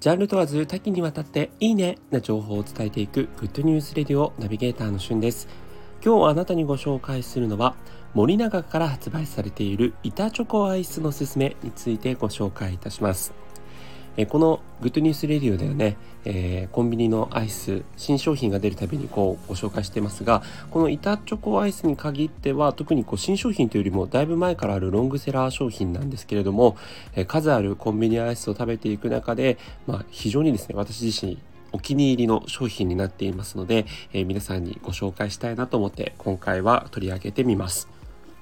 ジャンル問わず多岐にわたっていいねな情報を伝えていく Good News Radio ナビゲーターのしゅんです。今日あなたにご紹介するのは森永から発売されている板チョコアイスのすすめについてご紹介いたします。えこの Good News Radio ではね、えー、コンビニのアイス新商品が出るたびにこうご紹介してますがこの板チョコアイスに限っては特にこう新商品というよりもだいぶ前からあるロングセラー商品なんですけれども、えー、数あるコンビニアイスを食べていく中で、まあ、非常にですね私自身お気に入りの商品になっていますので、えー、皆さんにご紹介したいなと思って今回は取り上げてみます。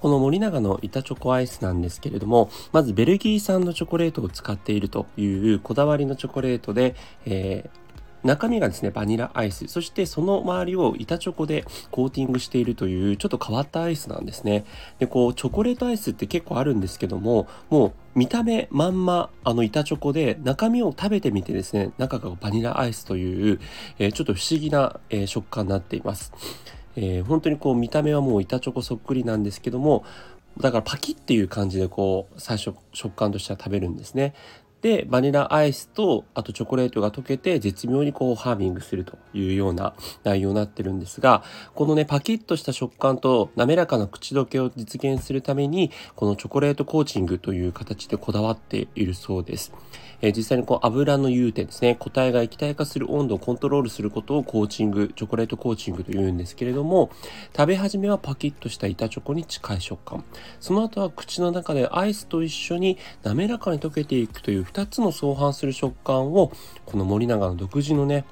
この森永の板チョコアイスなんですけれども、まずベルギー産のチョコレートを使っているというこだわりのチョコレートで、えー中身がですね、バニラアイス。そしてその周りを板チョコでコーティングしているというちょっと変わったアイスなんですね。で、こう、チョコレートアイスって結構あるんですけども、もう見た目まんまあの板チョコで中身を食べてみてですね、中がバニラアイスという、えー、ちょっと不思議な、えー、食感になっています。えー、本当にこう見た目はもう板チョコそっくりなんですけどもだからパキっていう感じでこう最初食感としては食べるんですね。でバニラアイスとあとチョコレートが溶けて絶妙にこうハーミングするというような内容になってるんですがこのねパキッとした食感と滑らかな口どけを実現するためにこのチョコレートコーチングという形でこだわっているそうです。えー、実際にこう油の融点ですね固体が液体化する温度をコントロールすることをコーチングチョコレートコーチングというんですけれども食べ始めはパキッとした板チョコに近い食感その後は口の中でアイスと一緒に滑らかに溶けていくという2つの相反する食感をこの森永の独自のね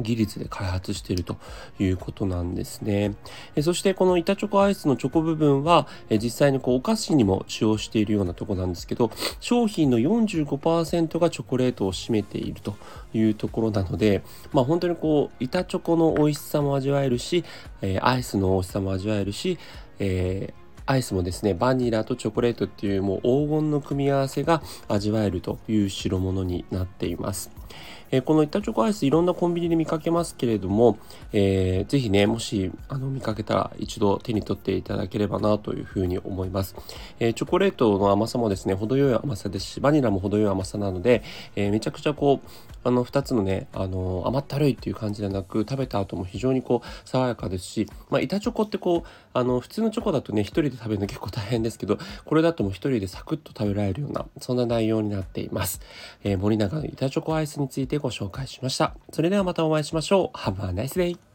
技術で開発しているということなんですね。えそしてこの板チョコアイスのチョコ部分はえ実際にこうお菓子にも使用しているようなとこなんですけど商品の45%がチョコレートを占めているというところなのでまあ本当にこう板チョコの美味しさも味わえるし、えアイスの美味しさも味わえるし、えアイスもですねバニラとチョコレートっていうもう黄金の組み合わせが味わえるという代物になっています。えー、この板チョコアイスいろんなコンビニで見かけますけれども、えー、ぜひね、もしあの見かけたら一度手に取っていただければなというふうに思います。えー、チョコレートの甘さもですね、程よい甘さですし、バニラも程よい甘さなので、えー、めちゃくちゃこう、あの2つのね、あの甘ったるいっていう感じではなく、食べた後も非常にこう爽やかですし、まあ、板チョコってこう、あの普通のチョコだとね、1人で食べるの結構大変ですけど、これだともう1人でサクッと食べられるような、そんな内容になっています。え、森永の板チョコアイスについてご紹介しました。それではまたお会いしましょう。Have a nice day!